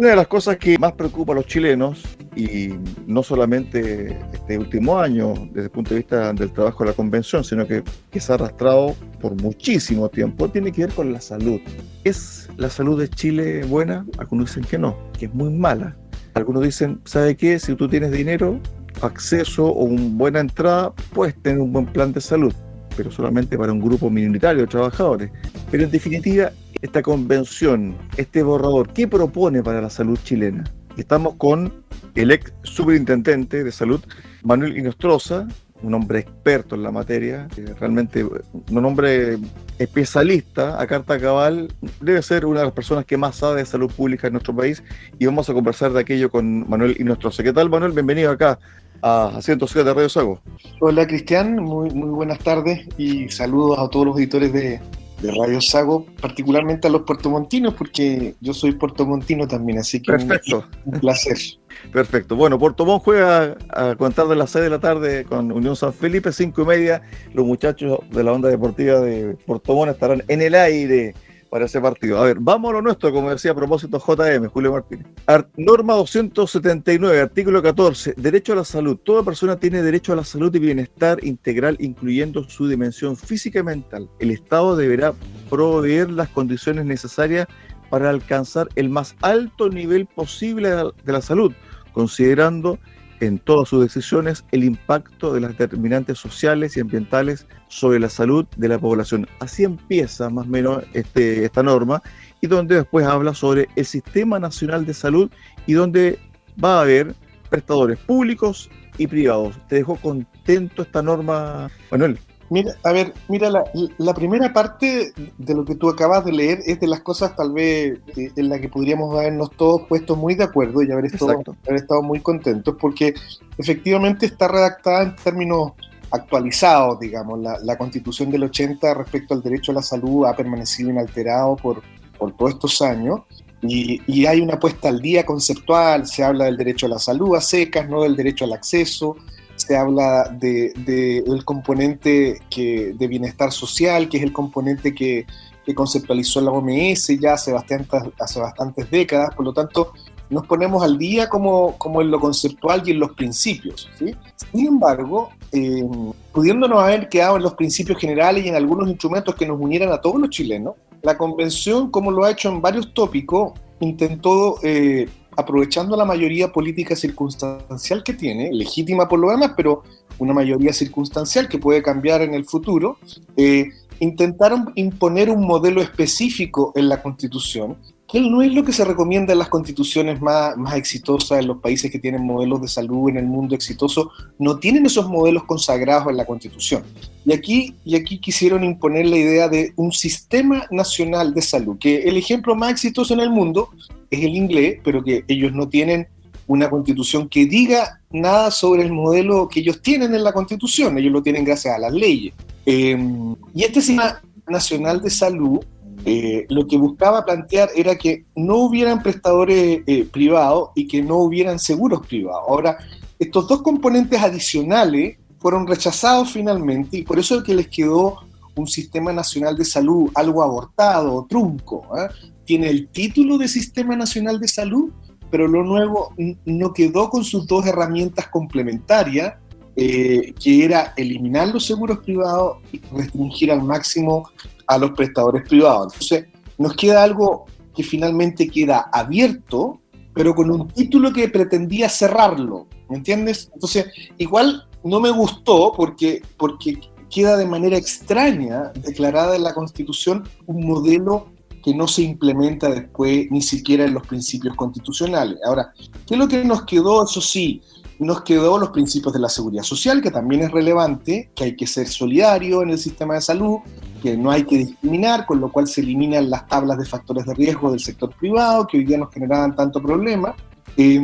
Una de las cosas que más preocupa a los chilenos, y no solamente este último año desde el punto de vista del trabajo de la convención, sino que, que se ha arrastrado por muchísimo tiempo, tiene que ver con la salud. ¿Es la salud de Chile buena? Algunos dicen que no, que es muy mala. Algunos dicen, ¿sabe qué? Si tú tienes dinero, acceso o una buena entrada, puedes tener un buen plan de salud, pero solamente para un grupo minoritario de trabajadores. Pero en definitiva, esta convención, este borrador, ¿qué propone para la salud chilena? Estamos con el ex superintendente de salud, Manuel Inostroza, un hombre experto en la materia, realmente un hombre especialista a carta cabal, debe ser una de las personas que más sabe de salud pública en nuestro país y vamos a conversar de aquello con Manuel Inostroza. ¿Qué tal, Manuel? Bienvenido acá a 107 de Radio Sago. Hola, Cristian, muy, muy buenas tardes y saludos a todos los editores de, de Radio Sago, particularmente a los puertomontinos, porque yo soy puertomontino también, así que Perfecto. Un, un, placer. Perfecto. Bueno, Puerto Montt juega a contar de las 6 de la tarde con Unión San Felipe, 5 y media. Los muchachos de la onda deportiva de Puerto Montt estarán en el aire para ese partido. A ver, vamos a lo nuestro, como decía a propósito JM, Julio Martínez. Art norma 279, artículo 14, derecho a la salud. Toda persona tiene derecho a la salud y bienestar integral, incluyendo su dimensión física y mental. El Estado deberá proveer las condiciones necesarias para alcanzar el más alto nivel posible de la salud, considerando en todas sus decisiones el impacto de las determinantes sociales y ambientales sobre la salud de la población. Así empieza más o menos este, esta norma y donde después habla sobre el Sistema Nacional de Salud y donde va a haber prestadores públicos y privados. ¿Te dejó contento esta norma, Manuel? Mira, a ver, mira, la, la, primera parte de lo que tú acabas de leer es de las cosas tal vez eh, en la que podríamos habernos todos puesto muy de acuerdo y haber estado, haber estado muy contentos, porque efectivamente está redactada en términos actualizados, digamos. La, la, constitución del 80 respecto al derecho a la salud ha permanecido inalterado por, por todos estos años. Y, y hay una puesta al día conceptual, se habla del derecho a la salud a secas, no del derecho al acceso, se habla del de, de componente que, de bienestar social, que es el componente que, conceptualizó la OMS ya hace bastantes, hace bastantes décadas, por lo tanto nos ponemos al día como, como en lo conceptual y en los principios. Sin embargo, eh, pudiéndonos haber quedado en los principios generales y en algunos instrumentos que nos unieran a todos los chilenos, la convención, como lo ha hecho en varios tópicos, intentó eh, aprovechando la mayoría política circunstancial que tiene, legítima por lo demás, pero una mayoría circunstancial que puede cambiar en el futuro, eh, intentaron imponer un modelo específico en la Constitución, no es lo que se recomienda en las constituciones más, exitosas en los países que tienen modelos de salud en el mundo exitoso, no tienen esos modelos consagrados en la Constitución. Y aquí, y aquí quisieron imponer la idea de un sistema nacional de salud, que el ejemplo más exitoso en el mundo es el inglés, pero que ellos no tienen una constitución que diga nada sobre el modelo que ellos tienen en la constitución, ellos lo tienen gracias a las leyes. Eh, y este sistema nacional de salud eh, lo que buscaba plantear era que no hubieran prestadores eh, privados y que no hubieran seguros privados. Ahora, estos dos componentes adicionales fueron rechazados finalmente y por eso es que les quedó un sistema nacional de salud algo abortado, trunco. ¿eh? Tiene el título de Sistema Nacional de Salud, pero lo nuevo no quedó con sus dos herramientas complementarias, que era eliminar los seguros privados y restringir al máximo a los prestadores privados. Entonces, nos queda algo que finalmente queda abierto, pero con un título que pretendía cerrarlo, ¿me entiendes? Entonces, igual no me gustó porque, porque queda de manera extraña declarada en la Constitución un modelo que no se implementa después ni siquiera en los principios constitucionales. Ahora, ¿qué es lo que nos quedó? Eso sí, nos quedó los principios de la seguridad social, que también es relevante, que hay que ser solidario en el sistema de salud, que no hay que discriminar, con lo cual se eliminan las tablas de factores de riesgo del sector privado, que hoy día nos generaban tanto problema. Eh,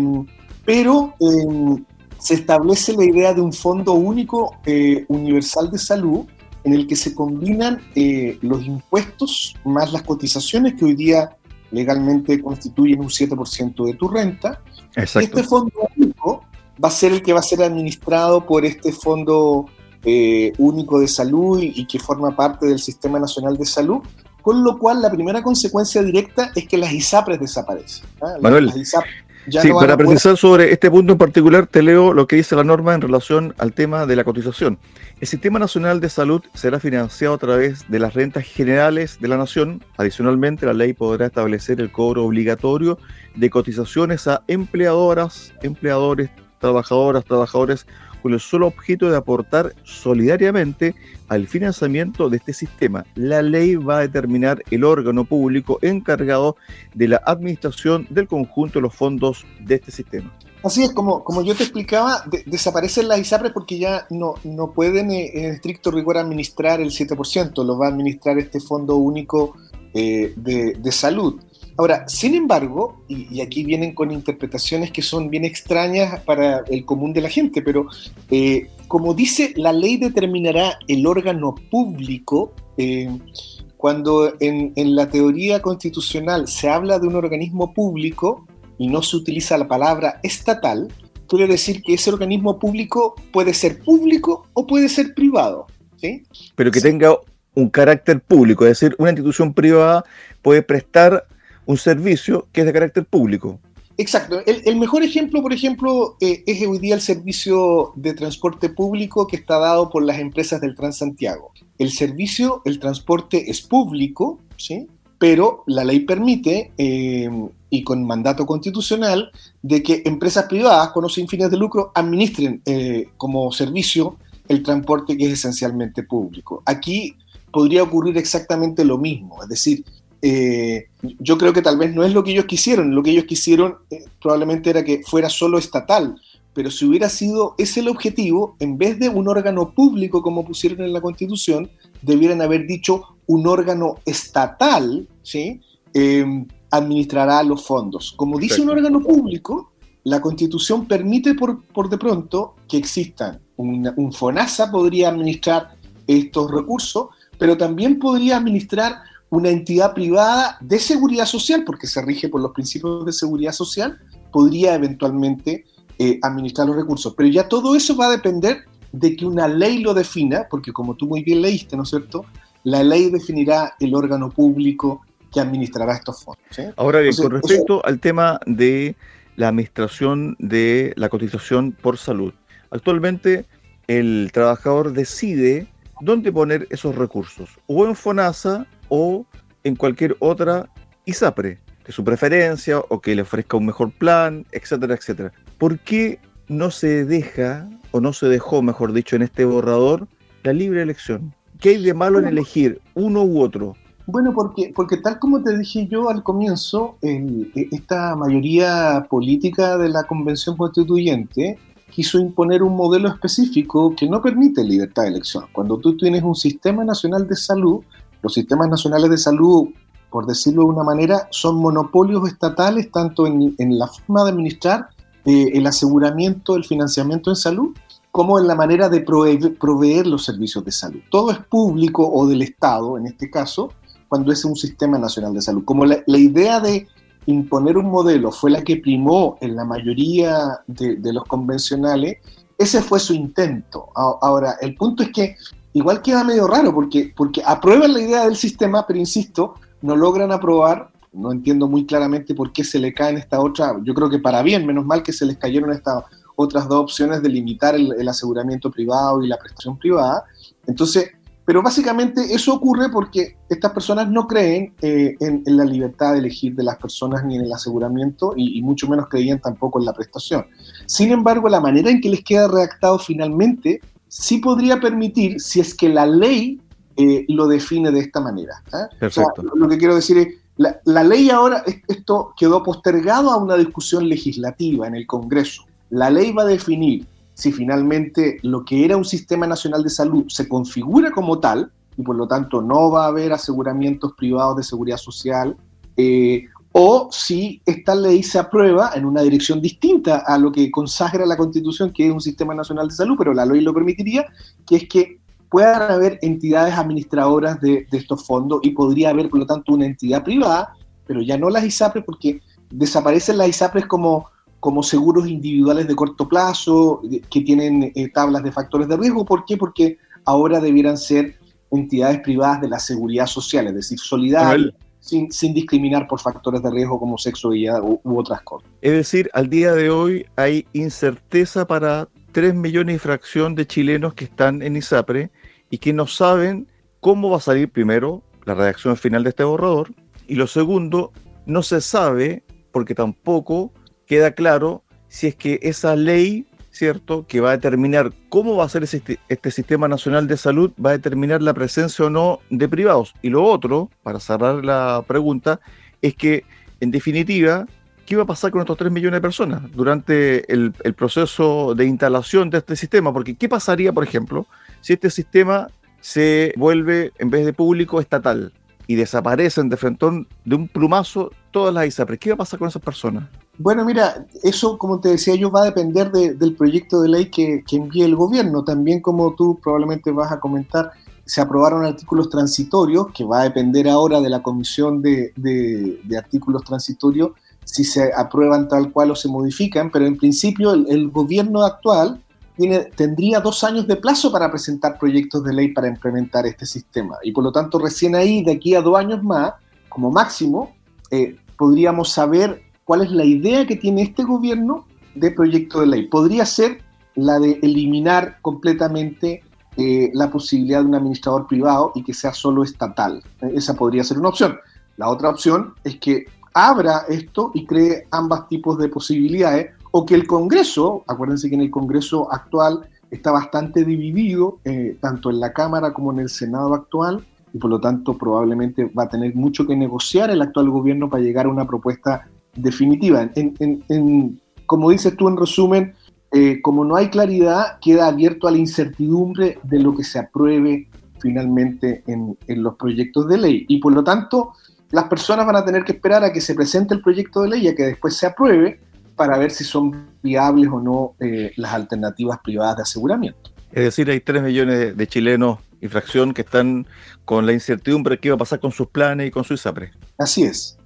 pero eh, se establece la idea de un fondo único eh, universal de salud en el que se combinan eh, los impuestos más las cotizaciones que hoy día legalmente constituyen un 7% de tu renta. Exacto. Este fondo único va a ser el que va a ser administrado por este fondo eh, único de salud y, y, que forma parte del Sistema Nacional de Salud, con lo cual la primera consecuencia directa es que las ISAPRES desaparecen. ¿ah? Manuel, sí, para precisar sobre este punto en particular, te leo lo que dice la norma en relación al tema de la cotización. El Sistema Nacional de Salud será financiado a través de las rentas generales de la Nación. Adicionalmente, la ley podrá establecer el cobro obligatorio de cotizaciones a empleadoras, empleadores, trabajadoras, trabajadores con el solo objeto de aportar solidariamente al financiamiento de este sistema. La ley va a determinar el órgano público encargado de la administración del conjunto de los fondos de este sistema. Así es, como, como yo te explicaba, desaparecen las ISAPRES porque ya no, no pueden eh, en estricto rigor administrar el 7%, lo va a administrar este Fondo Único eh, de, de Salud. Ahora, sin embargo, y, aquí vienen con interpretaciones que son bien extrañas para el común de la gente, pero eh, como dice, la ley determinará el órgano público. Eh, cuando en, la teoría constitucional se habla de un organismo público y no se utiliza la palabra estatal, quiere decir que ese organismo público puede ser público o puede ser privado. ¿sí? Pero que tenga un carácter público, es decir, una institución privada puede prestar un servicio que es de carácter público. Exacto. El, mejor ejemplo, por ejemplo, eh, es hoy día el servicio de transporte público que está dado por las empresas del Transantiago. El servicio, el transporte es público, ¿sí? pero la ley permite, eh, y con mandato constitucional, de que empresas privadas con o sin fines de lucro administren eh, como servicio el transporte que es esencialmente público. Aquí podría ocurrir exactamente lo mismo, es decir, eh, yo creo que tal vez no es lo que ellos quisieron, lo que ellos quisieron eh, probablemente era que fuera solo estatal, pero si hubiera sido ese el objetivo, en vez de un órgano público como pusieron en la Constitución, debieran haber dicho un órgano estatal, ¿sí? Em, administrará los fondos. Como dice un órgano público, la Constitución permite por, por de pronto que existan. un FONASA podría administrar estos recursos, pero también podría administrar una entidad privada de seguridad social, porque se rige por los principios de seguridad social, podría eventualmente eh, administrar los recursos. Pero ya todo eso va a depender de que una ley lo defina, porque como tú muy bien leíste, ¿no es cierto? La ley definirá el órgano público que administrará estos fondos. Ahora bien, con respecto al tema de la administración de la cotización por salud, actualmente el trabajador decide dónde poner esos recursos, o en FONASA o en cualquier otra ISAPRE de su preferencia o que le ofrezca un mejor plan, etcétera, etcétera. ¿Por qué no se deja, o no se dejó, mejor dicho, en este borrador, la libre elección? ¿Qué hay de malo en elegir uno u otro? Bueno, porque, porque tal como te dije yo al comienzo, e, esta mayoría política de la Convención Constituyente quiso imponer un modelo específico que no permite libertad de elección. Cuando tú tienes un sistema nacional de salud, los sistemas nacionales de salud, por decirlo de una manera, son monopolios estatales tanto en, la forma de administrar eh, el aseguramiento, el financiamiento en salud, como en la manera de proveer, los servicios de salud. Todo es público o del Estado, en este caso, cuando es un sistema nacional de salud. Como la, idea de imponer un modelo fue la que primó en la mayoría de, los convencionales, ese fue su intento. Ahora, el punto es que igual queda medio raro porque, porque aprueban la idea del sistema, pero insisto, no logran aprobar, no entiendo muy claramente por qué se le caen esta otra, yo creo que para bien, menos mal que se les cayeron estas otras dos opciones de limitar el, aseguramiento privado y la prestación privada. Entonces, pero básicamente eso ocurre porque estas personas no creen eh, en, la libertad de elegir de las personas ni en el aseguramiento y, y, mucho menos creían tampoco en la prestación. Sin embargo, la manera en que les queda redactado finalmente sí podría permitir si es que la ley eh, lo define de esta manera. ¿ah? lo que quiero decir es, la, la, ley ahora, esto quedó postergado a una discusión legislativa en el Congreso. La ley va a definir si finalmente lo que era un sistema nacional de salud se configura como tal, y por lo tanto no va a haber aseguramientos privados de seguridad social, eh, o si esta ley se aprueba en una dirección distinta a lo que consagra la Constitución, que es un sistema nacional de salud, pero la ley lo permitiría, que es que puedan haber entidades administradoras de, estos fondos y podría haber, por lo tanto, una entidad privada, pero ya no las ISAPRES, porque desaparecen las ISAPRES como, como seguros individuales de corto plazo, que tienen eh, tablas de factores de riesgo. ¿Por qué? Porque ahora debieran ser entidades privadas de la seguridad social, es decir, solidarias, sin, sin, discriminar por factores de riesgo como sexo y u, u otras cosas. Es decir, al día de hoy hay incerteza para 3 millones y fracción de chilenos que están en ISAPRE y que no saben cómo va a salir primero la redacción final de este borrador y lo segundo, no se sabe porque tampoco queda claro si es que esa ley ¿cierto? Que va a determinar cómo va a ser este, este, sistema nacional de salud, va a determinar la presencia o no de privados. Y lo otro, para cerrar la pregunta, es que, en definitiva, ¿qué va a pasar con estos 3 millones de personas durante el, el proceso de instalación de este sistema? Porque, ¿qué pasaría, por ejemplo, si este sistema se vuelve, en vez de público, estatal? y desaparecen de frente de un plumazo todas las ISAPRES. ¿Qué va a pasar con esas personas? Bueno, mira, eso, como te decía yo, va a depender del proyecto de ley que, envíe el gobierno. También, como tú probablemente vas a comentar, se aprobaron artículos transitorios, que va a depender ahora de la comisión de, artículos transitorios, si se aprueban tal cual o se modifican, pero en principio el, gobierno actual tiene, tendría dos años de plazo para presentar proyectos de ley para implementar este sistema. Y por lo tanto, recién ahí, de aquí a dos años más, como máximo, eh, podríamos saber cuál es la idea que tiene este gobierno de proyecto de ley. Podría ser la de eliminar completamente eh, la posibilidad de un administrador privado y que sea solo estatal. Esa podría ser una opción. La otra opción es que abra esto y cree ambos tipos de posibilidades o que el Congreso, acuérdense que en el Congreso actual está bastante dividido, eh, tanto en la Cámara como en el Senado actual, y por lo tanto probablemente va a tener mucho que negociar el actual gobierno para llegar a una propuesta definitiva. En, como dices tú en resumen, eh, como no hay claridad, queda abierto a la incertidumbre de lo que se apruebe finalmente en, los proyectos de ley. Y por lo tanto, las personas van a tener que esperar a que se presente el proyecto de ley y a que después se apruebe para ver si son viables o no eh, las alternativas privadas de aseguramiento. Es decir, hay 3 millones de chilenos y fracción que están con la incertidumbre de qué va a pasar con sus planes y con su ISAPRE. Así es.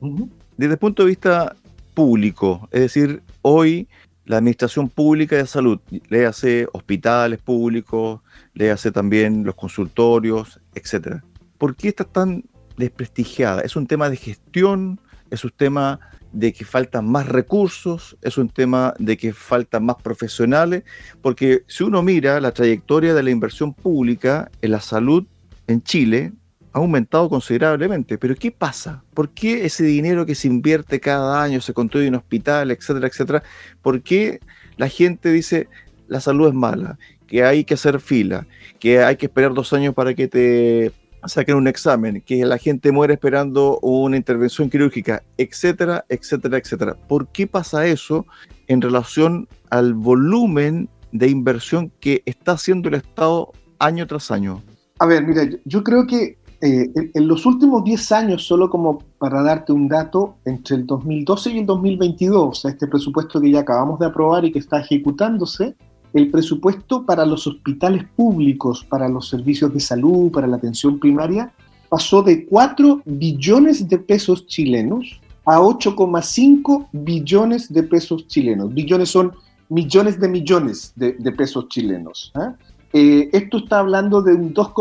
Desde el punto de vista público, es decir, hoy la administración pública de salud, le hace hospitales públicos, le hace también los consultorios, etcétera. ¿Por qué está tan desprestigiada? ¿Es un tema de gestión? ¿Es un tema de que faltan más recursos? ¿Es un tema de que faltan más profesionales? Porque si uno mira la trayectoria de la inversión pública en la salud en Chile, ha aumentado considerablemente. Pero ¿qué pasa? ¿Por qué ese dinero que se invierte cada año, se construye un hospital, etcétera, etcétera? ¿Por qué la gente dice la salud es mala, que hay que hacer fila, que hay que esperar dos años para que te saquen un examen, que la gente muere esperando una intervención quirúrgica, etcétera, etcétera, etcétera? ¿Por qué pasa eso en relación al volumen de inversión que está haciendo el Estado año tras año? A ver, mira, yo creo que eh, en, los últimos 10 años, solo como para darte un dato, entre el 2012 y el 2022, o sea, este presupuesto que ya acabamos de aprobar y que está ejecutándose, el presupuesto para los hospitales públicos, para los servicios de salud, para la atención primaria, pasó de 4 billones de pesos chilenos a 8,5 billones de pesos chilenos. Billones son millones de millones de, pesos chilenos. ¿ah? Eh, esto está hablando de un 2,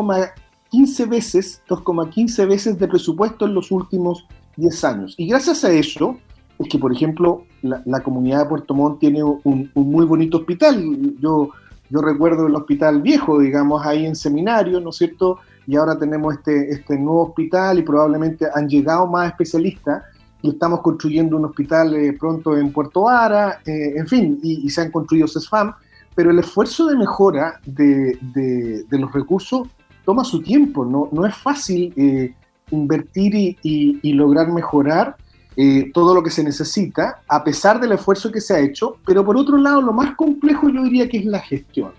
15 veces, 2,15 veces de presupuesto en los últimos 10 años. Y gracias a eso, es que, por ejemplo, la, comunidad de Puerto Montt tiene un, muy bonito hospital. Yo, yo recuerdo el hospital viejo, digamos, ahí en seminario, ¿no es cierto? Y ahora tenemos este, este nuevo hospital y probablemente han llegado más especialistas y estamos construyendo un hospital eh, pronto en Puerto Vara, eh, en fin, y, se han construido CESFAM, pero el esfuerzo de mejora de, de, de los recursos toma su tiempo, no, no es fácil eh, invertir y, lograr mejorar eh, todo lo que se necesita, a pesar del esfuerzo que se ha hecho, pero por otro lado, lo más complejo yo diría que es la gestión.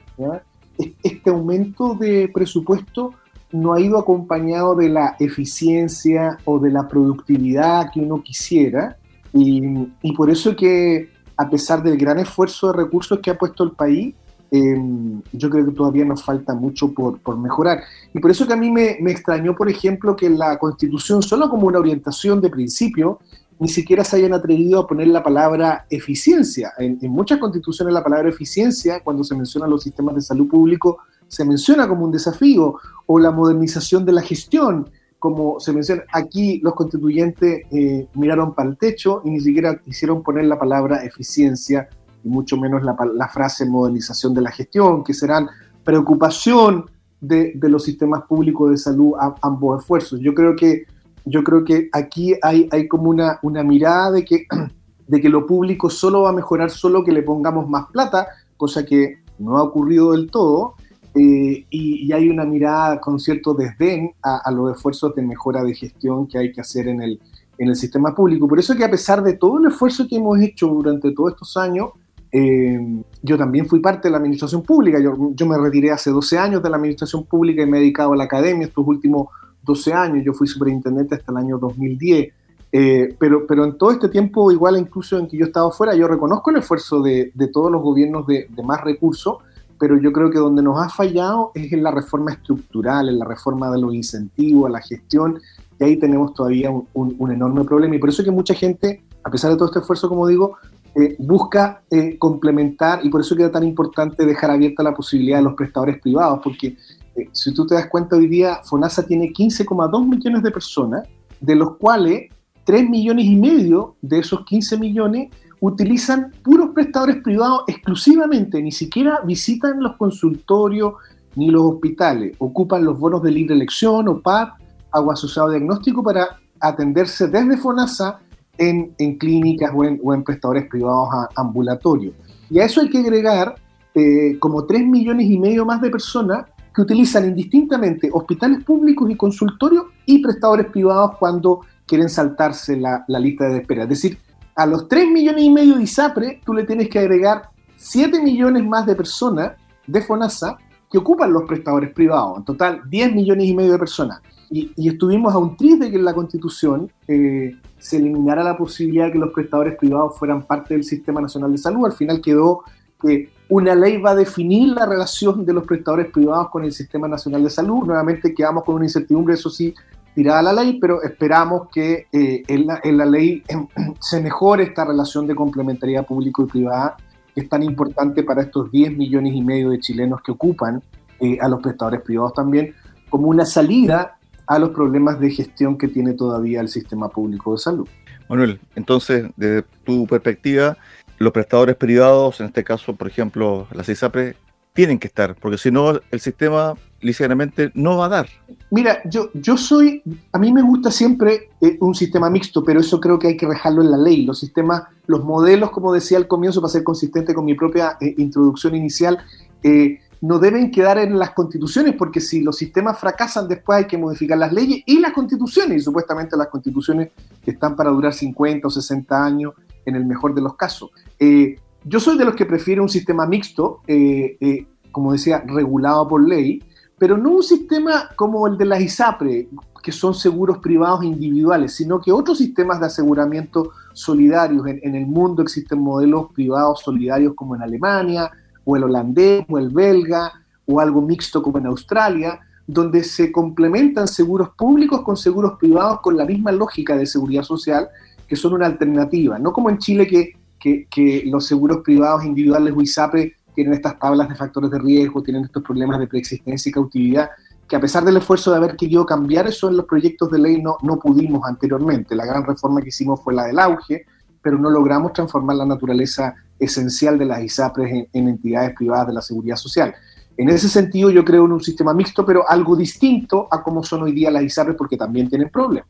Este aumento de presupuesto no ha ido acompañado de la eficiencia o de la productividad que uno quisiera, y, y por eso que a pesar del gran esfuerzo de recursos que ha puesto el país, Em, yo creo que todavía nos falta mucho por, mejorar. Y por eso que a mí me, extrañó, por ejemplo, que la Constitución, solo como una orientación de principio, ni siquiera se hayan atrevido a poner la palabra eficiencia. En, en muchas constituciones la palabra eficiencia, cuando se mencionan los sistemas de salud público, se menciona como un desafío, o la modernización de la gestión, como se menciona, aquí los constituyentes eh, miraron para el techo y ni siquiera quisieron poner la palabra eficiencia y mucho menos la, frase modernización de la gestión, que serán preocupación de, los sistemas públicos de salud a ambos esfuerzos. Yo creo que, yo creo que aquí hay, hay como una, una mirada de que, de que lo público solo va a mejorar solo que le pongamos más plata, cosa que no ha ocurrido del todo, eh, y, hay una mirada con cierto desdén a, los esfuerzos de mejora de gestión que hay que hacer en el, en el sistema público. Por eso que a pesar de todo el esfuerzo que hemos hecho durante todos estos años, eh, yo también fui parte de la administración pública. Yo, yo, me retiré hace 12 años de la administración pública y me he dedicado a la academia estos últimos 12 años. Yo fui superintendente hasta el año 2010. Eh, pero, pero en todo este tiempo, igual incluso en que yo he estado fuera, yo reconozco el esfuerzo de, de todos los gobiernos de, de más recursos pero yo creo que donde nos ha fallado es en la reforma estructural, en la reforma de los incentivos, la gestión, y ahí tenemos todavía un, enorme problema. Y por eso que mucha gente, a pesar de todo este esfuerzo, como digo, eh, busca eh, complementar, y por eso queda tan importante dejar abierta la posibilidad de los prestadores privados, porque eh, si tú te das cuenta hoy día, FONASA tiene 15,2 millones de personas, de los cuales 3 millones y medio de esos 15 millones utilizan puros prestadores privados exclusivamente, ni siquiera visitan los consultorios ni los hospitales, ocupan los bonos de libre elección o PAD, agua asociado diagnóstico, para atenderse desde FONASA en, clínicas o en, prestadores privados ambulatorios. Y a eso hay que agregar eh, como 3 millones y medio más de personas que utilizan indistintamente hospitales públicos y consultorios y prestadores privados cuando quieren saltarse la, la lista de espera. Es decir, a los 3 millones y medio de ISAPRE, tú le tienes que agregar 7 millones más de personas de FONASA que ocupan los prestadores privados. En total, 10 millones y medio de personas. Y, estuvimos a un tris de que en la Constitución eh, se eliminara la posibilidad de que los prestadores privados fueran parte del Sistema Nacional de Salud. Al final quedó que una ley va a definir la relación de los prestadores privados con el Sistema Nacional de Salud. Nuevamente quedamos con una incertidumbre, eso sí, tirada la ley, pero esperamos que eh, en, la, ley em, se mejore esta relación de complementariedad público y privada, que es tan importante para estos 10 millones y medio de chilenos que ocupan eh, a los prestadores privados también, como una salida a los problemas de gestión que tiene todavía el sistema público de salud. Manuel, entonces, desde tu perspectiva, los prestadores privados, en este caso, por ejemplo, la CISAPRE, tienen que estar, porque si no, el sistema ligeramente no va a dar. Mira, yo, yo soy, a mí me gusta siempre eh, un sistema mixto, pero eso creo que hay que dejarlo en la ley. Los sistemas, los modelos, como decía al comienzo, para ser consistente con mi propia eh, introducción inicial, eh, no deben quedar en las constituciones, porque si los sistemas fracasan, después hay que modificar las leyes y las constituciones, y supuestamente las constituciones que están para durar 50 o 60 años, en el mejor de los casos. yo soy de los que prefiere un sistema mixto, como decía, regulado por ley, pero no un sistema como el de las ISAPRE, que son seguros privados individuales, sino que otros sistemas de aseguramiento solidarios. En, el mundo existen modelos privados solidarios como en Alemania, o el holandés, o el belga, o algo mixto como en Australia, donde se complementan seguros públicos con seguros privados con la misma lógica de seguridad social, que son una alternativa. No como en Chile que, que, los seguros privados individuales o ISAPRE tienen estas tablas de factores de riesgo, tienen estos problemas de preexistencia y cautividad, que a pesar del esfuerzo de haber querido cambiar eso en los proyectos de ley no, no pudimos anteriormente. La gran reforma que hicimos fue la del auge, pero no logramos transformar la naturaleza esencial de las ISAPRES en, entidades privadas de la seguridad social. En ese sentido, yo creo en un sistema mixto, pero algo distinto a cómo son hoy día las ISAPRES, porque también tienen problemas.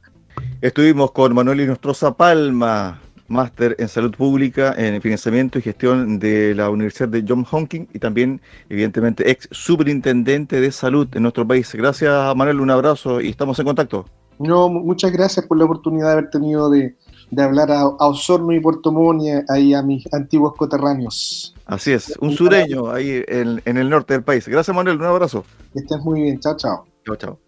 Estuvimos con Manuel Inostroza Palma, máster en salud pública, en financiamiento y gestión de la Universidad de John Hopkins y también, evidentemente, ex superintendente de salud en nuestro país. Gracias, Manuel, un abrazo y estamos en contacto. No, muchas gracias por la oportunidad de haber tenido de, hablar a, Osorno y Puerto Montt ahí a mis antiguos coterráneos. Así es, un sureño ahí en, en el norte del país. Gracias, Manuel, un abrazo. Que estés muy bien, chao, chao. Chao, chao.